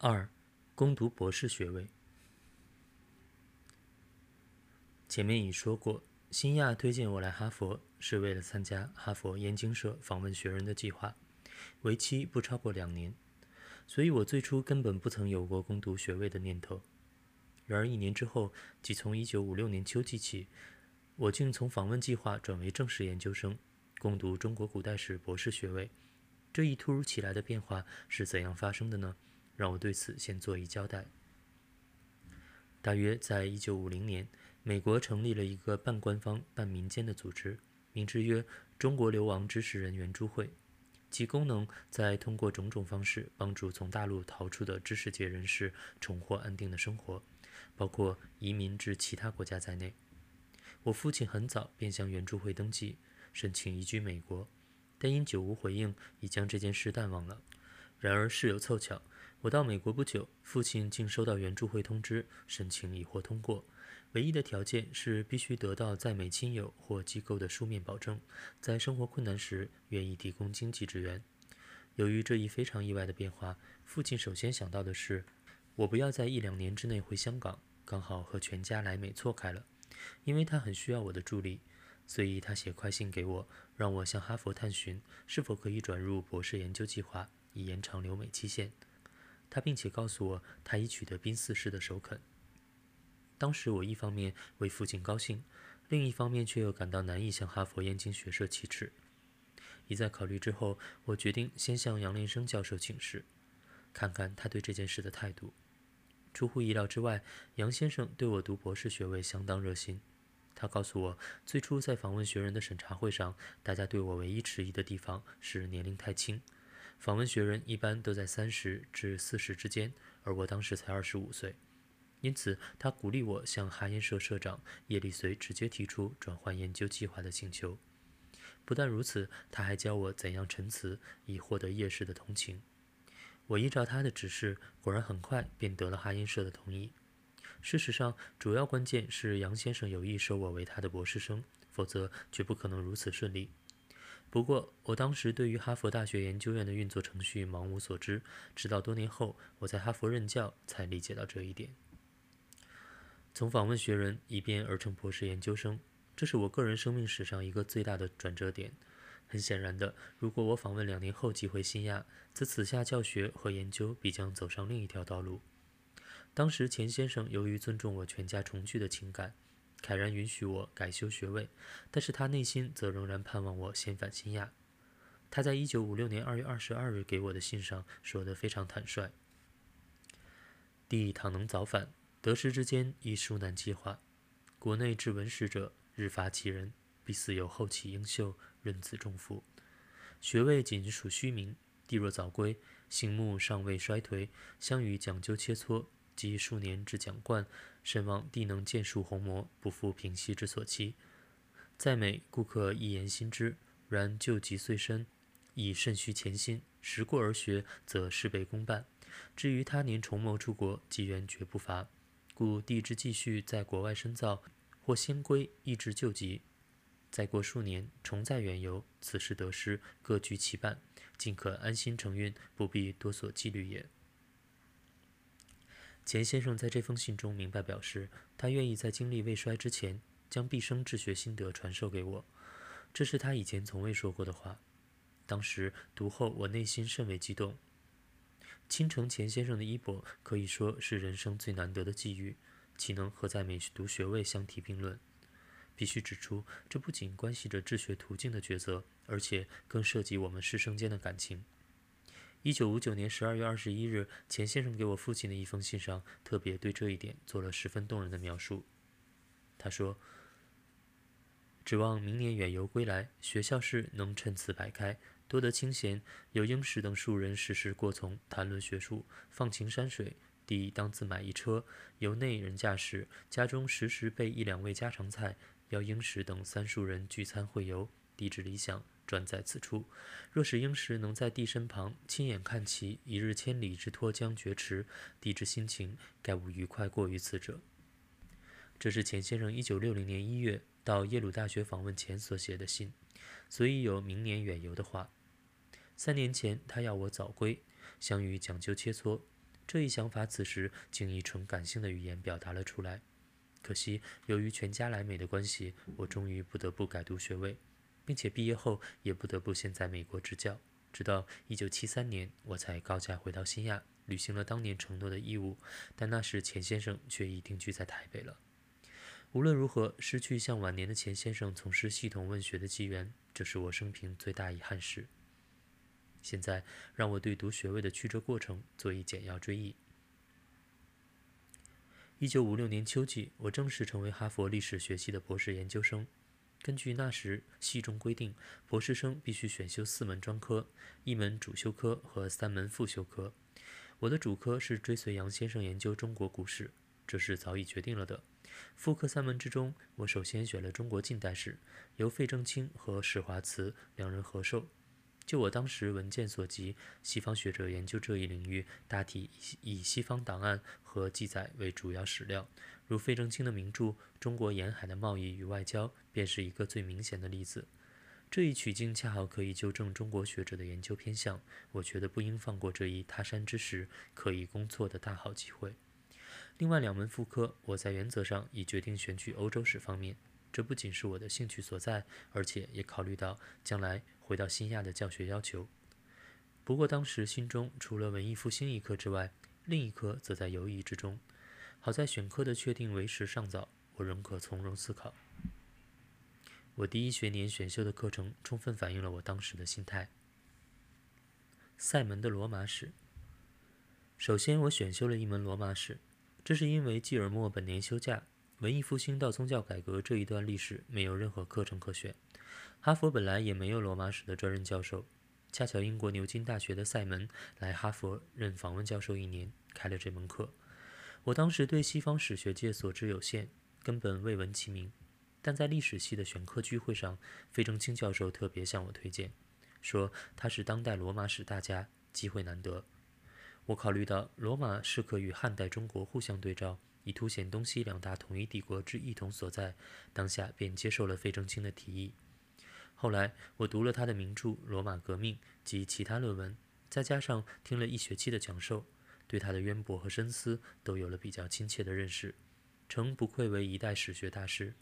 二，攻读博士学位。前面已说过，新亚推荐我来哈佛，是为了参加哈佛燕京社访问学人的计划，为期不超过两年，所以我最初根本不曾有过攻读学位的念头。然而一年之后，即从1956年秋季起，我竟从访问计划转为正式研究生，攻读中国古代史博士学位。这一突如其来的变化是怎样发生的呢？让我对此先做一交代。大约在一九五零年，美国成立了一个半官方半民间的组织，名之曰“中国流亡知识人援助会”，其功能在通过种种方式帮助从大陆逃出的知识界人士重获安定的生活。包括移民至其他国家在内，我父亲很早便向援助会登记，申请移居美国，但因久无回应，已将这件事淡忘了。然而事有凑巧，我到美国不久，父亲竟收到援助会通知，申请已获通过，唯一的条件是必须得到在美亲友或机构的书面保证，在生活困难时愿意提供经济支援。由于这一非常意外的变化，父亲首先想到的是，我不要在一两年之内回香港。刚好和全家来美错开了，因为他很需要我的助力，所以他写快信给我，让我向哈佛探寻是否可以转入博士研究计划，以延长留美期限。他并且告诉我他已取得宾四士的首肯。当时我一方面为父亲高兴，另一方面却又感到难以向哈佛燕京学社启齿。一再考虑之后，我决定先向杨连生教授请示，看看他对这件事的态度。出乎意料之外，杨先生对我读博士学位相当热心。他告诉我，最初在访问学人的审查会上，大家对我唯一迟疑的地方是年龄太轻。访问学人一般都在三十至四十之间，而我当时才二十五岁。因此，他鼓励我向哈耶社社长叶立随直接提出转换研究计划的请求。不但如此，他还教我怎样陈词，以获得叶氏的同情。我依照他的指示，果然很快便得了哈因社的同意。事实上，主要关键是杨先生有意收我为他的博士生，否则绝不可能如此顺利。不过，我当时对于哈佛大学研究院的运作程序茫无所知，直到多年后我在哈佛任教，才理解到这一点。从访问学人一变而成博士研究生，这是我个人生命史上一个最大的转折点。很显然的，如果我访问两年后即回新亚，则此下教学和研究必将走上另一条道路。当时钱先生由于尊重我全家重聚的情感，慨然允许我改修学位，但是他内心则仍然盼望我先返新亚。他在一九五六年二月二十二日给我的信上说得非常坦率：“弟倘能早返，得失之间亦殊难计划。国内至文史者日乏其人，必似有后起英秀。”任此重负，学位仅属虚名。弟若早归，醒目尚未衰颓，相与讲究切磋，及数年之讲贯，甚望弟能见树鸿魔，不负平息之所期。在美，顾客一言心之；然旧疾虽深，亦甚虚潜心。时过而学，则事倍功半。至于他年重谋出国，机缘绝不乏。故弟之继续在国外深造，或先归，亦至旧疾。再过数年，重在远游，此事得失各居其半，尽可安心承运，不必多所纪律也。钱先生在这封信中明白表示，他愿意在精力未衰之前，将毕生治学心得传授给我，这是他以前从未说过的话。当时读后，我内心甚为激动。倾城钱先生的衣钵，可以说是人生最难得的际遇，岂能和在美读学位相提并论？必须指出，这不仅关系着治学途径的抉择，而且更涉及我们师生间的感情。一九五九年十二月二十一日，钱先生给我父亲的一封信上，特别对这一点做了十分动人的描述。他说：“指望明年远游归来，学校事能趁此摆开，多得清闲，有英时等数人时时过从，谈论学术，放晴山水。弟当自买一车，由内人驾驶，家中时时备一两味家常菜。”邀英石等三数人聚餐会游，地之理想专在此处。若使英石能在地身旁亲眼看其一日千里之脱缰绝池，地之心情该无愉快过于此者。这是钱先生一九六零年一月到耶鲁大学访问前所写的信，所以有明年远游的话。三年前他要我早归，相与讲究切磋，这一想法此时竟以纯感性的语言表达了出来。可惜，由于全家来美的关系，我终于不得不改读学位，并且毕业后也不得不先在美国执教。直到1973年，我才高价回到新亚，履行了当年承诺的义务。但那时钱先生却已定居在台北了。无论如何，失去向晚年的钱先生从事系统问学的机缘，这是我生平最大遗憾事。现在，让我对读学位的曲折过程做一简要追忆。一九五六年秋季，我正式成为哈佛历史学系的博士研究生。根据那时系中规定，博士生必须选修四门专科，一门主修科和三门副修科。我的主科是追随杨先生研究中国古史，这是早已决定了的。副科三门之中，我首先选了中国近代史，由费正清和史华慈两人合授。就我当时文件所及，西方学者研究这一领域，大体以西方档案和记载为主要史料，如费正清的名著《中国沿海的贸易与外交》便是一个最明显的例子。这一取径恰好可以纠正中国学者的研究偏向，我觉得不应放过这一他山之石可以攻错的大好机会。另外两门副科，我在原则上已决定选取欧洲史方面。这不仅是我的兴趣所在，而且也考虑到将来回到新亚的教学要求。不过当时心中除了文艺复兴一科之外，另一科则在犹豫之中。好在选科的确定为时尚早，我仍可从容思考。我第一学年选修的课程充分反映了我当时的心态。塞门的罗马史。首先，我选修了一门罗马史，这是因为季尔莫本年休假。文艺复兴到宗教改革这一段历史没有任何课程可选，哈佛本来也没有罗马史的专任教授，恰巧英国牛津大学的塞门来哈佛任访问教授一年，开了这门课。我当时对西方史学界所知有限，根本未闻其名，但在历史系的选课聚会上，费正清教授特别向我推荐，说他是当代罗马史大家，机会难得。我考虑到罗马是可与汉代中国互相对照。以凸显东西两大统一帝国之异同所在，当下便接受了费正清的提议。后来我读了他的名著《罗马革命》及其他论文，再加上听了一学期的讲授，对他的渊博和深思都有了比较亲切的认识，诚不愧为一代史学大师。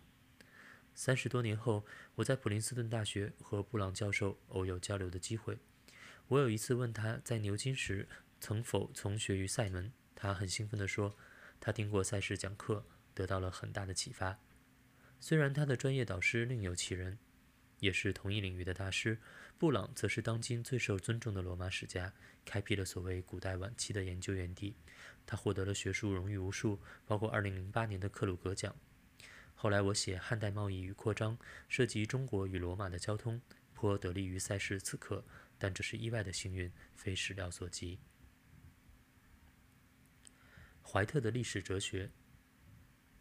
三十多年后，我在普林斯顿大学和布朗教授偶有交流的机会。我有一次问他在牛津时曾否从学于塞门，他很兴奋地说。他听过赛事讲课，得到了很大的启发。虽然他的专业导师另有其人，也是同一领域的大师，布朗则是当今最受尊重的罗马史家，开辟了所谓古代晚期的研究园地。他获得了学术荣誉无数，包括2008年的克鲁格奖。后来我写汉代贸易与扩张，涉及中国与罗马的交通，颇得力于赛事此刻，但这是意外的幸运，非史料所及。怀特的历史哲学。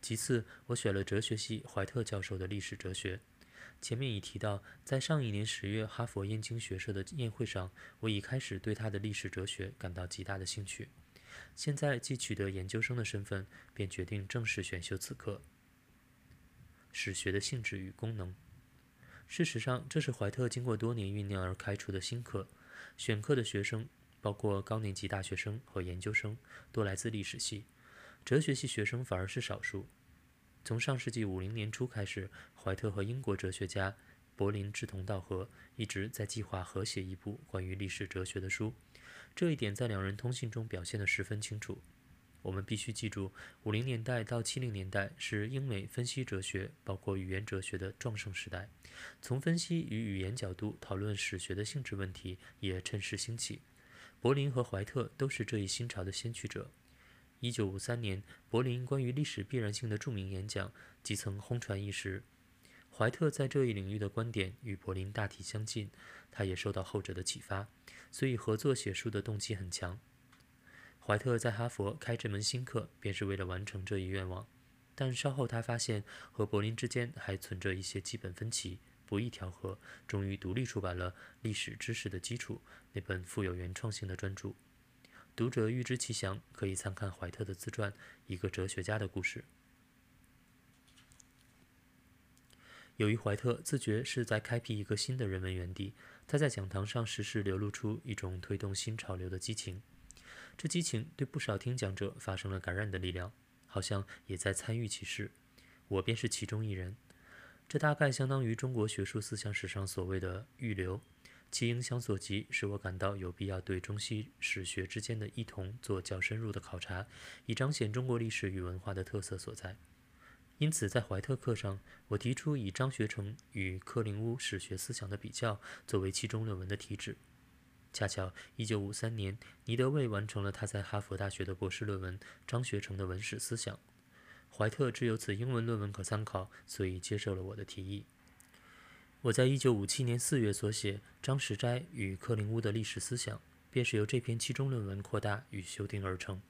其次，我选了哲学系怀特教授的历史哲学。前面已提到，在上一年十月哈佛燕京学社的宴会上，我已开始对他的历史哲学感到极大的兴趣。现在既取得研究生的身份，便决定正式选修此课。史学的性质与功能。事实上，这是怀特经过多年酝酿而开出的新课。选课的学生。包括高年级大学生和研究生，多来自历史系，哲学系学生反而是少数。从上世纪五零年初开始，怀特和英国哲学家柏林志同道合，一直在计划合写一部关于历史哲学的书。这一点在两人通信中表现得十分清楚。我们必须记住，五零年代到七零年代是英美分析哲学，包括语言哲学的壮盛时代。从分析与语言角度讨论史学的性质问题，也趁势兴起。柏林和怀特都是这一新潮的先驱者。一九五三年，柏林关于历史必然性的著名演讲即曾轰传一时。怀特在这一领域的观点与柏林大体相近，他也受到后者的启发，所以合作写书的动机很强。怀特在哈佛开这门新课，便是为了完成这一愿望。但稍后他发现和柏林之间还存着一些基本分歧。不易调和，终于独立出版了《历史知识的基础》那本富有原创性的专著。读者欲知其详，可以参看怀特的自传《一个哲学家的故事》。由于怀特自觉是在开辟一个新的人文园地，他在讲堂上时时流露出一种推动新潮流的激情。这激情对不少听讲者发生了感染的力量，好像也在参与其事。我便是其中一人。这大概相当于中国学术思想史上所谓的“预留”，其影响所及，使我感到有必要对中西史学之间的异同做较深入的考察，以彰显中国历史与文化的特色所在。因此，在怀特课上，我提出以张学成与克林乌史学思想的比较作为期中论文的题旨。恰巧，1953年，尼德卫完成了他在哈佛大学的博士论文《张学成的文史思想》。怀特只有此英文论文可参考，所以接受了我的提议。我在一九五七年四月所写《张石斋与克林乌的历史思想》，便是由这篇期中论文扩大与修订而成。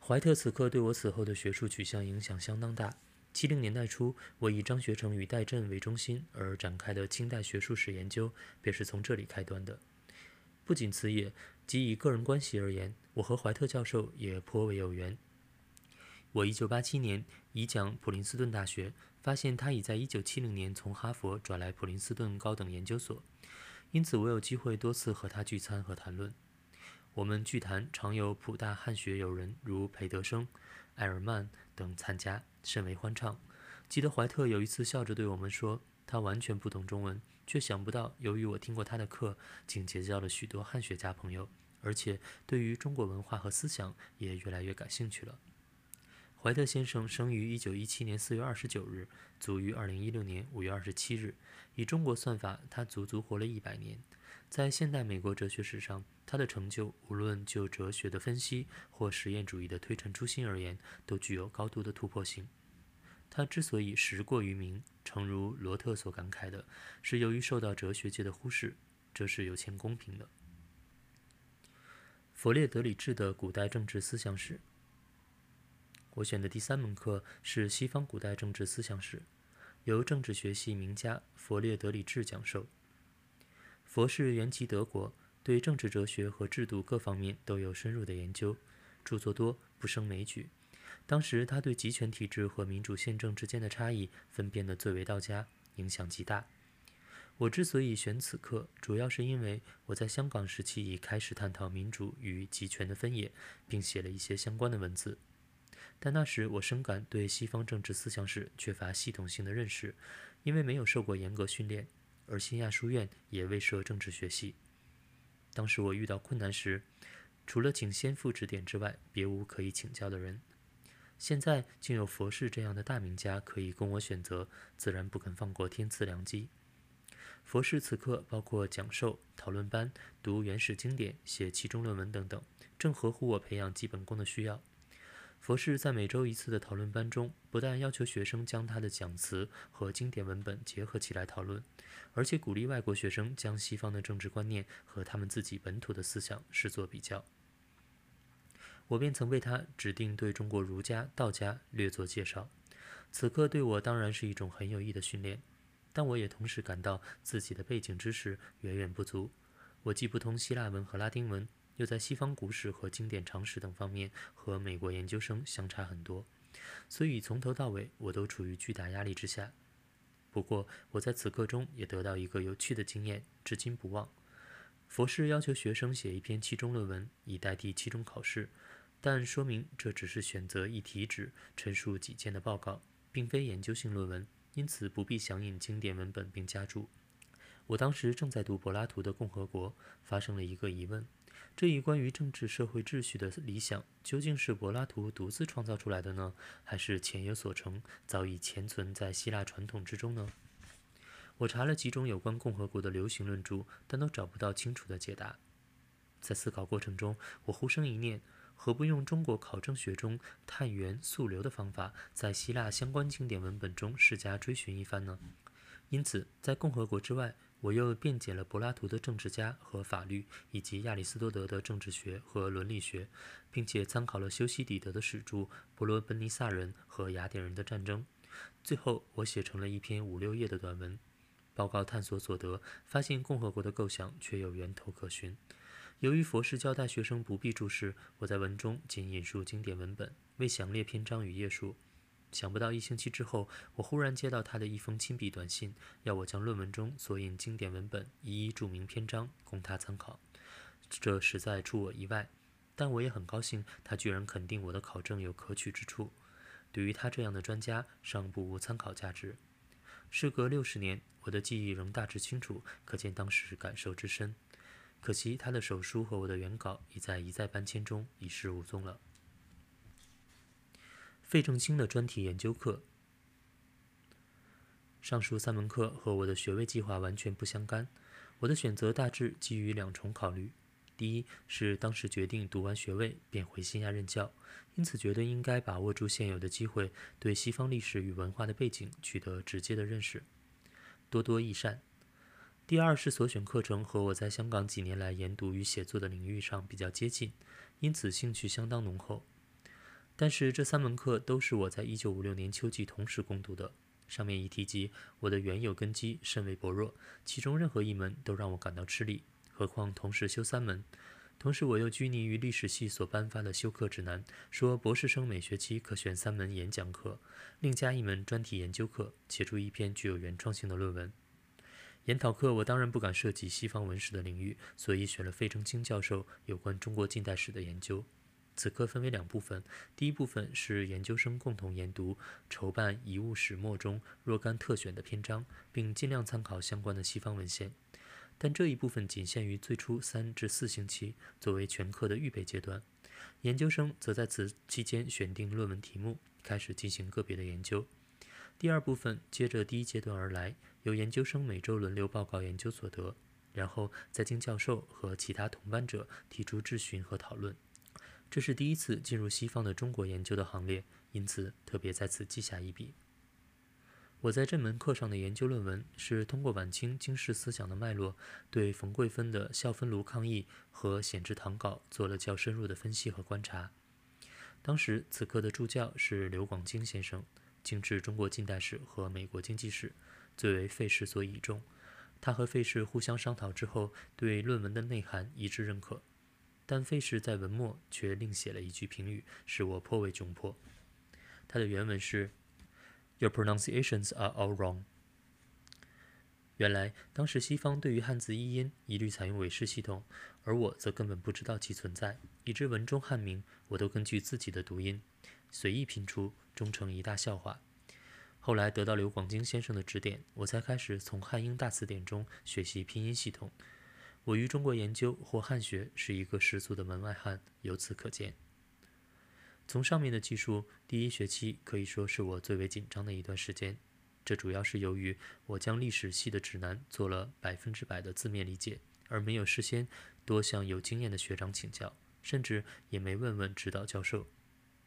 怀特此刻对我此后的学术取向影响相当大。七零年代初，我以张学成与戴震为中心而展开的清代学术史研究，便是从这里开端的。不仅此也，即以个人关系而言，我和怀特教授也颇为有缘。我1987年已讲普林斯顿大学，发现他已在1970年从哈佛转来普林斯顿高等研究所，因此我有机会多次和他聚餐和谈论。我们聚谈常有普大汉学友人如裴德生、埃尔曼等参加，甚为欢畅。记得怀特有一次笑着对我们说：“他完全不懂中文，却想不到由于我听过他的课，竟结交了许多汉学家朋友，而且对于中国文化和思想也越来越感兴趣了。”怀特先生生于1917年4月29日，卒于2016年5月27日。以中国算法，他足足活了一百年。在现代美国哲学史上，他的成就无论就哲学的分析或实验主义的推陈出新而言，都具有高度的突破性。他之所以时过于名，诚如罗特所感慨的，是由于受到哲学界的忽视，这是有欠公平的。弗列德里治的古代政治思想史。我选的第三门课是西方古代政治思想史，由政治学系名家佛列德里治讲授。佛是原籍德国，对政治哲学和制度各方面都有深入的研究，著作多，不胜枚举。当时他对集权体制和民主宪政之间的差异分辨得最为到家，影响极大。我之所以选此课，主要是因为我在香港时期已开始探讨民主与集权的分野，并写了一些相关的文字。但那时我深感对西方政治思想史缺乏系统性的认识，因为没有受过严格训练，而新亚书院也未设政治学系。当时我遇到困难时，除了请先父指点之外，别无可以请教的人。现在竟有佛事这样的大名家可以供我选择，自然不肯放过天赐良机。佛事此刻包括讲授、讨论班、读原始经典、写其中论文等等，正合乎我培养基本功的需要。佛事在每周一次的讨论班中，不但要求学生将他的讲词和经典文本结合起来讨论，而且鼓励外国学生将西方的政治观念和他们自己本土的思想视作比较。我便曾为他指定对中国儒家、道家略作介绍。此刻对我当然是一种很有益的训练，但我也同时感到自己的背景知识远远不足。我既不通希腊文和拉丁文。又在西方古史和经典常识等方面和美国研究生相差很多，所以从头到尾我都处于巨大压力之下。不过我在此课中也得到一个有趣的经验，至今不忘。佛事要求学生写一篇期中论文以代替期中考试，但说明这只是选择一题纸陈述己见的报告，并非研究性论文，因此不必详引经典文本并加注。我当时正在读柏拉图的《共和国》，发生了一个疑问。这一关于政治社会秩序的理想，究竟是柏拉图独自创造出来的呢，还是前有所成，早已潜存在希腊传统之中呢？我查了几种有关共和国的流行论著，但都找不到清楚的解答。在思考过程中，我忽生一念：何不用中国考证学中探源溯流的方法，在希腊相关经典文本中试加追寻一番呢？因此，在共和国之外。我又辩解了柏拉图的政治家和法律，以及亚里士多德的政治学和伦理学，并且参考了修昔底德的史著《伯罗奔尼撒人和雅典人的战争》。最后，我写成了一篇五六页的短文，报告探索所得，发现共和国的构想确有源头可循。由于佛事交代学生不必注释，我在文中仅引述经典文本，未详列篇章与页数。想不到一星期之后，我忽然接到他的一封亲笔短信，要我将论文中所引经典文本一一注明篇章，供他参考。这实在出我意外。但我也很高兴，他居然肯定我的考证有可取之处。对于他这样的专家，尚不无参考价值。事隔六十年，我的记忆仍大致清楚，可见当时感受之深。可惜他的手书和我的原稿已在一再搬迁中已失无踪了。费正清的专题研究课，上述三门课和我的学位计划完全不相干。我的选择大致基于两重考虑。第一是当时决定读完学位便回新亚任教，因此觉得应该把握住现有的机会，对西方历史与文化的背景取得直接的认识，多多益善。第二是所选课程和我在香港几年来研读与写作的领域上比较接近，因此兴趣相当浓厚。但是这三门课都是我在一九五六年秋季同时攻读的，上面已提及我的原有根基甚为薄弱，其中任何一门都让我感到吃力。何况同时修三门，同时我又拘泥于历史系所颁发的修课指南，说博士生每学期可选三门演讲课，另加一门专题研究课，写出一篇具有原创性的论文。研讨课我当然不敢涉及西方文史的领域，所以选了费正清教授有关中国近代史的研究。此课分为两部分，第一部分是研究生共同研读、筹办《遗物始末》中若干特选的篇章，并尽量参考相关的西方文献。但这一部分仅限于最初三至四星期，作为全课的预备阶段。研究生则在此期间选定论文题目，开始进行个别的研究。第二部分接着第一阶段而来，由研究生每周轮流报告研究所得，然后再经教授和其他同班者提出质询和讨论。这是第一次进入西方的中国研究的行列，因此特别在此记下一笔。我在这门课上的研究论文是通过晚清经世思想的脉络，对冯桂芬的《孝芬炉抗议》和《显志堂稿》做了较深入的分析和观察。当时此课的助教是刘广京先生，精治中国近代史和美国经济史，最为费氏所倚重。他和费氏互相商讨之后，对论文的内涵一致认可。但费氏在文末却另写了一句评语，使我颇为窘迫。他的原文是。Your pronunciations are all wrong。原来当时西方对于汉字译音一律采用韦氏系统，而我则根本不知道其存在，以致文中汉名我都根据自己的读音随意拼出，终成一大笑话。后来得到刘广京先生的指点，我才开始从汉英大词典中学习拼音系统。我于中国研究或汉学是一个十足的门外汉，由此可见。从上面的技术，第一学期可以说是我最为紧张的一段时间。这主要是由于我将历史系的指南做了百分之百的字面理解，而没有事先多向有经验的学长请教，甚至也没问问指导教授。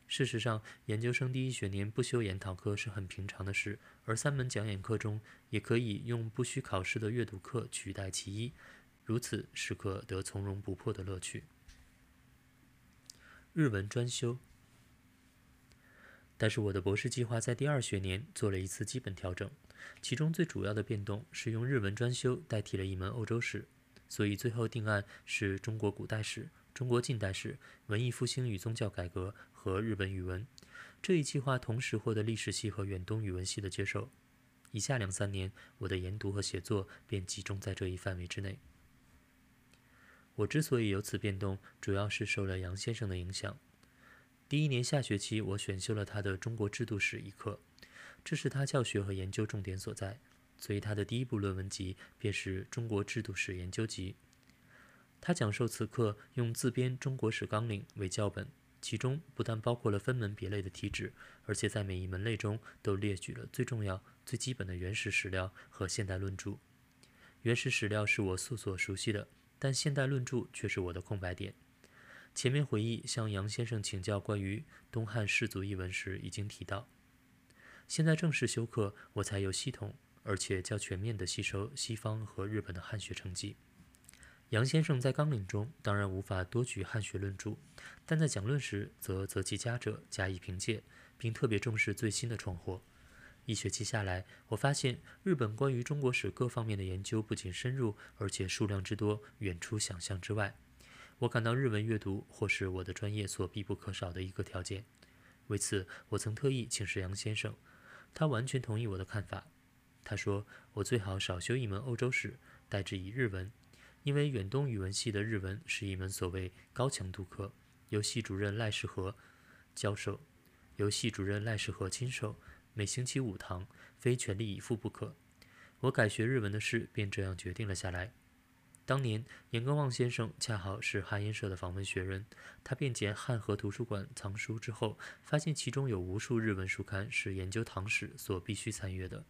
事实上，研究生第一学年不修研讨课是很平常的事，而三门讲演课中也可以用不需考试的阅读课取代其一，如此是可得从容不迫的乐趣。日文专修。但是我的博士计划在第二学年做了一次基本调整，其中最主要的变动是用日文专修代替了一门欧洲史，所以最后定案是中国古代史、中国近代史、文艺复兴与宗教改革和日本语文。这一计划同时获得历史系和远东语文系的接受。以下两三年，我的研读和写作便集中在这一范围之内。我之所以有此变动，主要是受了杨先生的影响。第一年下学期，我选修了他的《中国制度史》一课，这是他教学和研究重点所在，所以他的第一部论文集便是《中国制度史研究集》。他讲授此课用自编《中国史纲领》为教本，其中不但包括了分门别类的题旨，而且在每一门类中都列举了最重要、最基本的原始史料和现代论著。原始史料是我素所熟悉的，但现代论著却是我的空白点。前面回忆向杨先生请教关于东汉氏族一文时，已经提到。现在正式修课，我才有系统而且较全面地吸收西方和日本的汉学成绩。杨先生在纲领中当然无法多举汉学论著，但在讲论时则择其佳者加以凭借，并特别重视最新的创获。一学期下来，我发现日本关于中国史各方面的研究不仅深入，而且数量之多，远出想象之外。我感到日文阅读或是我的专业所必不可少的一个条件。为此，我曾特意请示杨先生，他完全同意我的看法。他说：“我最好少修一门欧洲史，代之以日文，因为远东语文系的日文是一门所谓高强度课，由系主任赖世和教授，由系主任赖世和亲授，每星期五堂，非全力以赴不可。我改学日文的事便这样决定了下来。当年，严根望先生恰好是汉音社的访问学人，他便捡汉和图书馆藏书之后，发现其中有无数日文书刊是研究唐史所必须参阅的。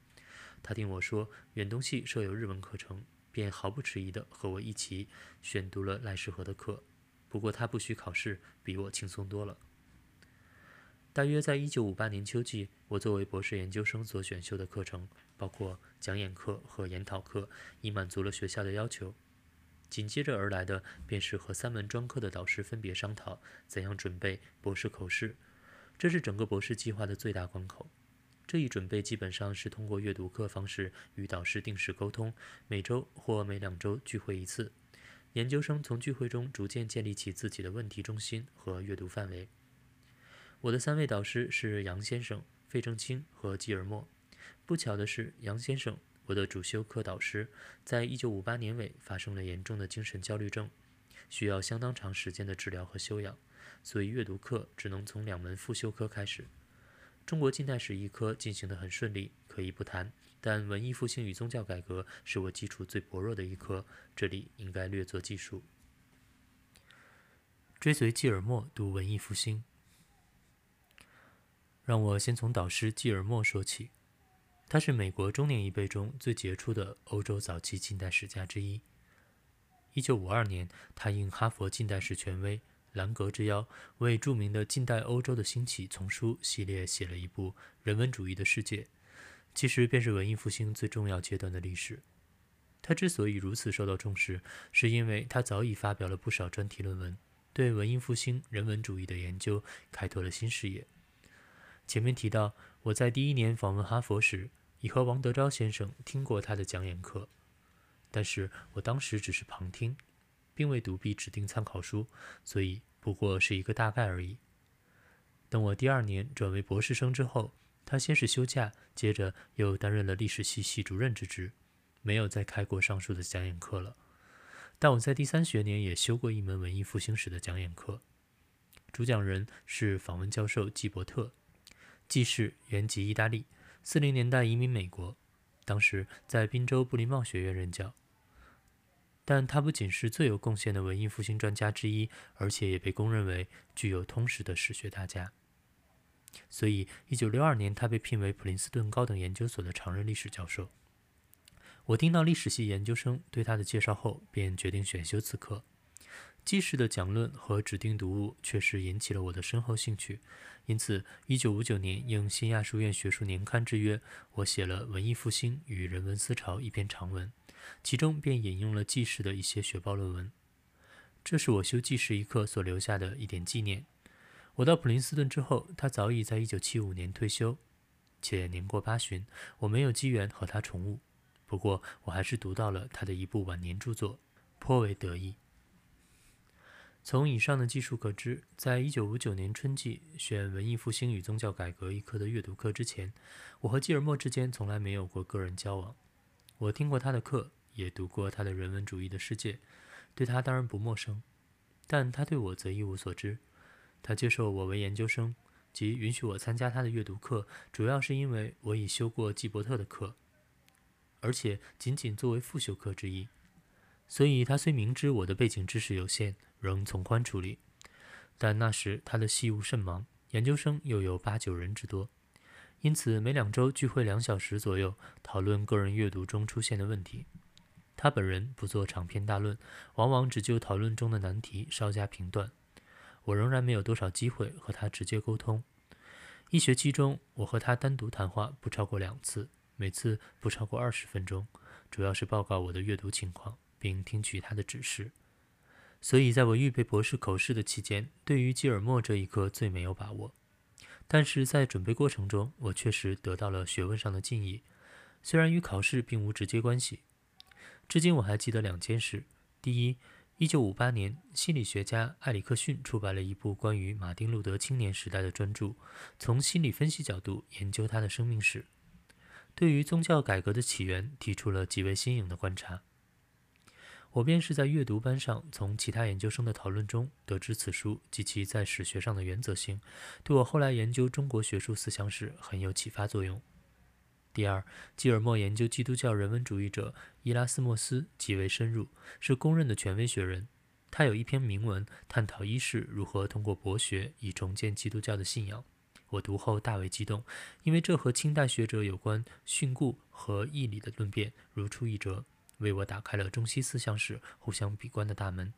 他听我说远东系设有日文课程，便毫不迟疑地和我一起选读了赖世和的课。不过他不需考试，比我轻松多了。大约在一九五八年秋季，我作为博士研究生所选修的课程，包括讲演课和研讨课，已满足了学校的要求。紧接着而来的，便是和三门专科的导师分别商讨怎样准备博士口试，这是整个博士计划的最大关口。这一准备基本上是通过阅读课方式与导师定时沟通，每周或每两周聚会一次。研究生从聚会中逐渐建立起自己的问题中心和阅读范围。我的三位导师是杨先生、费正清和基尔默。不巧的是，杨先生。我的主修课导师在一九五八年尾发生了严重的精神焦虑症，需要相当长时间的治疗和休养，所以阅读课只能从两门副修科开始。中国近代史一科进行得很顺利，可以不谈，但文艺复兴与宗教改革是我基础最薄弱的一科，这里应该略作记述。追随季尔默读文艺复兴，让我先从导师季尔默说起。他是美国中年一辈中最杰出的欧洲早期近代史家之一。一九五二年，他应哈佛近代史权威兰格之邀，为著名的《近代欧洲的兴起》丛书系列写了一部《人文主义的世界》，其实便是文艺复兴最重要阶段的历史。他之所以如此受到重视，是因为他早已发表了不少专题论文，对文艺复兴人文主义的研究开拓了新视野。前面提到，我在第一年访问哈佛时，已和王德昭先生听过他的讲演课，但是我当时只是旁听，并未读毕指定参考书，所以不过是一个大概而已。等我第二年转为博士生之后，他先是休假，接着又担任了历史系系主任之职，没有再开过上述的讲演课了。但我在第三学年也修过一门文艺复兴史的讲演课，主讲人是访问教授季伯特。季氏原籍意大利，四零年代移民美国，当时在滨州布林茂学院任教。但他不仅是最有贡献的文艺复兴专家之一，而且也被公认为具有通识的史学大家。所以，一九六二年他被聘为普林斯顿高等研究所的常任历史教授。我听到历史系研究生对他的介绍后，便决定选修此课。季氏的讲论和指定读物确实引起了我的深厚兴趣。因此，1959年应新亚书院学术年刊之约，我写了《文艺复兴与人文思潮》一篇长文，其中便引用了纪实的一些学报论文。这是我修纪实一课所留下的一点纪念。我到普林斯顿之后，他早已在1975年退休，且年过八旬，我没有机缘和他重晤。不过，我还是读到了他的一部晚年著作，颇为得意。从以上的记述可知，在一九五九年春季选文艺复兴与宗教改革一科的阅读课之前，我和基尔默之间从来没有过个人交往。我听过他的课，也读过他的人文主义的世界，对他当然不陌生，但他对我则一无所知。他接受我为研究生，即允许我参加他的阅读课，主要是因为我已修过季伯特的课，而且仅仅作为复修课之一。所以，他虽明知我的背景知识有限，仍从宽处理。但那时他的系务甚忙，研究生又有八九人之多，因此每两周聚会两小时左右，讨论个人阅读中出现的问题。他本人不做长篇大论，往往只就讨论中的难题稍加评断。我仍然没有多少机会和他直接沟通。一学期中，我和他单独谈话不超过两次，每次不超过二十分钟，主要是报告我的阅读情况。并听取他的指示，所以在我预备博士口试的期间，对于基尔默这一科最没有把握。但是在准备过程中，我确实得到了学问上的进益，虽然与考试并无直接关系。至今我还记得两件事：第一，一九五八年，心理学家埃里克逊出版了一部关于马丁路德青年时代的专著，从心理分析角度研究他的生命史，对于宗教改革的起源提出了极为新颖的观察。我便是在阅读班上从其他研究生的讨论中得知此书及其在史学上的原则性，对我后来研究中国学术思想史很有启发作用。第二，基尔默研究基督教人文主义者伊拉斯莫斯极为深入，是公认的权威学人。他有一篇铭文探讨一世如何通过博学以重建基督教的信仰，我读后大为激动，因为这和清代学者有关训诂和义理的论辩如出一辙。为我打开了中西思想史互相比观的大门。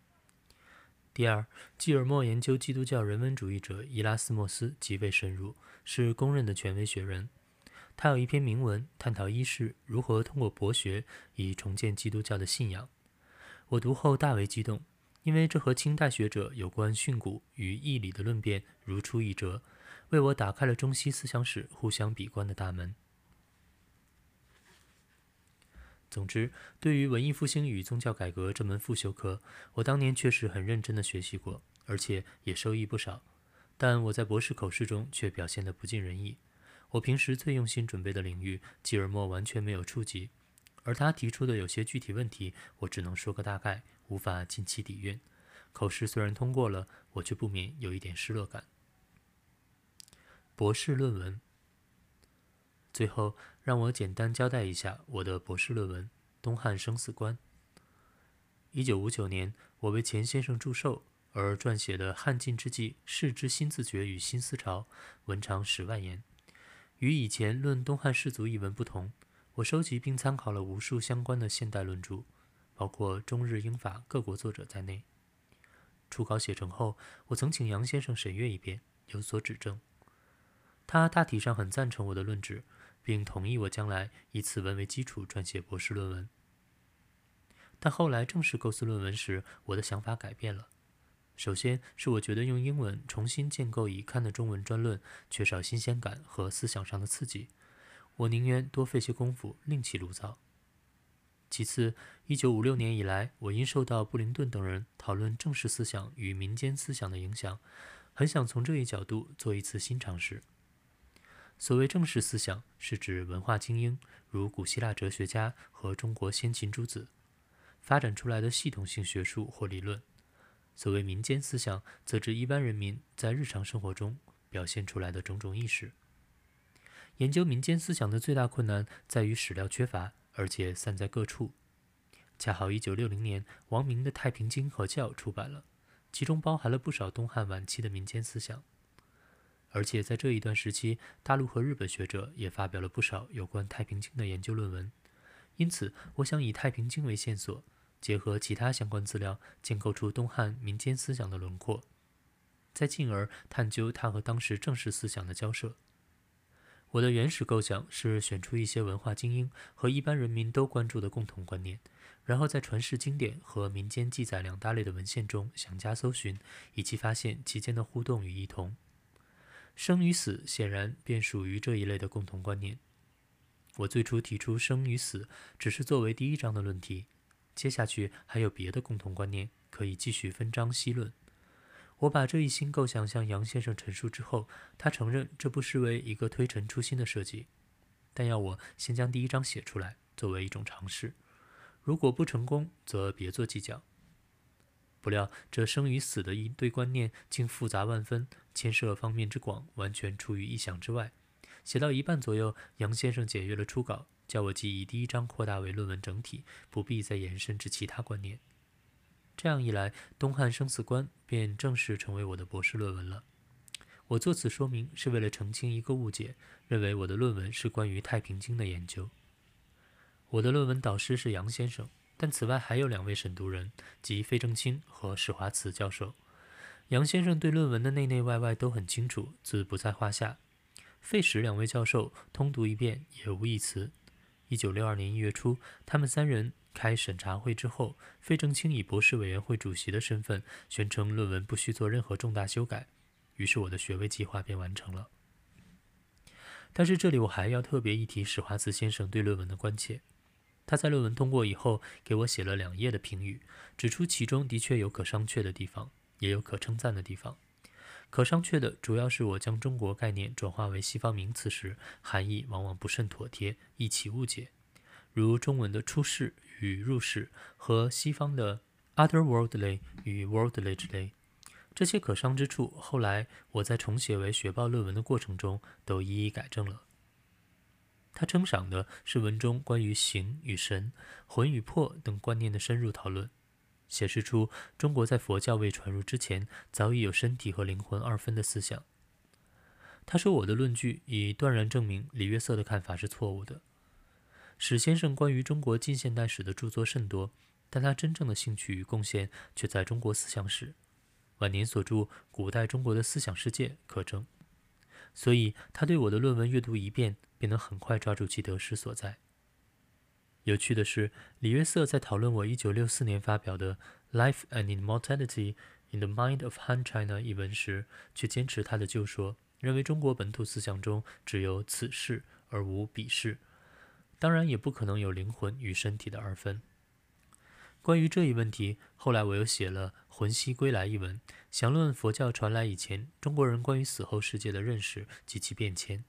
第二，基尔默研究基督教人文主义者伊拉斯莫斯极为深入，是公认的权威学人。他有一篇铭文探讨一世如何通过博学以重建基督教的信仰。我读后大为激动，因为这和清代学者有关训诂与义理的论辩如出一辙，为我打开了中西思想史互相比观的大门。总之，对于文艺复兴与宗教改革这门复修课，我当年确实很认真的学习过，而且也受益不少。但我在博士口试中却表现得不尽人意。我平时最用心准备的领域，吉尔默完全没有触及，而他提出的有些具体问题，我只能说个大概，无法尽其底蕴。口试虽然通过了，我却不免有一点失落感。博士论文。最后，让我简单交代一下我的博士论文《东汉生死观》。一九五九年，我为钱先生祝寿而撰写的《汉晋之际世之新自觉与新思潮》，文长十万言。与以前论东汉士族一文不同，我收集并参考了无数相关的现代论著，包括中日英法各国作者在内。初稿写成后，我曾请杨先生审阅一遍，有所指正。他大体上很赞成我的论旨。并同意我将来以此文为基础撰写博士论文。但后来正式构思论文时，我的想法改变了。首先是我觉得用英文重新建构已刊的中文专论缺少新鲜感和思想上的刺激，我宁愿多费些功夫另起炉灶。其次，一九五六年以来，我因受到布林顿等人讨论正式思想与民间思想的影响，很想从这一角度做一次新尝试。所谓正式思想，是指文化精英，如古希腊哲学家和中国先秦诸子，发展出来的系统性学术或理论；所谓民间思想，则指一般人民在日常生活中表现出来的种种意识。研究民间思想的最大困难在于史料缺乏，而且散在各处。恰好1960年，王明的《太平经》和教出版了，其中包含了不少东汉晚期的民间思想。而且在这一段时期，大陆和日本学者也发表了不少有关《太平经》的研究论文。因此，我想以《太平经》为线索，结合其他相关资料，建构出东汉民间思想的轮廓，再进而探究它和当时正式思想的交涉。我的原始构想是选出一些文化精英和一般人民都关注的共同观念，然后在传世经典和民间记载两大类的文献中详加搜寻，以及发现其间的互动与异同。生与死显然便属于这一类的共同观念。我最初提出生与死只是作为第一章的论题，接下去还有别的共同观念可以继续分章细论。我把这一新构想向杨先生陈述之后，他承认这不失为一个推陈出新的设计，但要我先将第一章写出来作为一种尝试。如果不成功，则别做计较。不料这生与死的一堆观念竟复杂万分。牵涉方面之广，完全出于意想之外。写到一半左右，杨先生检阅了初稿，叫我即以第一章扩大为论文整体，不必再延伸至其他观念。这样一来，《东汉生死观》便正式成为我的博士论文了。我作此说明是为了澄清一个误解，认为我的论文是关于《太平经》的研究。我的论文导师是杨先生，但此外还有两位审读人，即费正清和史华慈教授。杨先生对论文的内内外外都很清楚，自不在话下。费史两位教授通读一遍也无一词。一九六二年一月初，他们三人开审查会之后，费正清以博士委员会主席的身份宣称论文不需做任何重大修改，于是我的学位计划便完成了。但是这里我还要特别一提史华慈先生对论文的关切。他在论文通过以后，给我写了两页的评语，指出其中的确有可商榷的地方。也有可称赞的地方，可商榷的主要是我将中国概念转化为西方名词时，含义往往不甚妥帖，易起误解。如中文的出世与入世和西方的 otherworldly 与 worldly 之类。这些可商之处，后来我在重写为学报论文的过程中都一一改正了。他称赏的是文中关于形与神、魂与魄等观念的深入讨论，显示出中国在佛教未传入之前，早已有身体和灵魂二分的思想。他说我的论据已断然证明李约瑟的看法是错误的。史先生关于中国近现代史的著作甚多，但他真正的兴趣与贡献却在中国思想史。晚年所著《古代中国的思想世界》可证，所以他对我的论文阅读一遍，便能很快抓住其得失所在。有趣的是，李约瑟在讨论我1964年发表的《Life and Immortality in the Mind of Han China》一文时，却坚持他的旧说，认为中国本土思想中只有此事而无彼事，当然也不可能有灵魂与身体的二分。关于这一问题，后来我又写了《魂兮归来》一文，详论佛教传来以前中国人关于死后世界的认识及其变迁。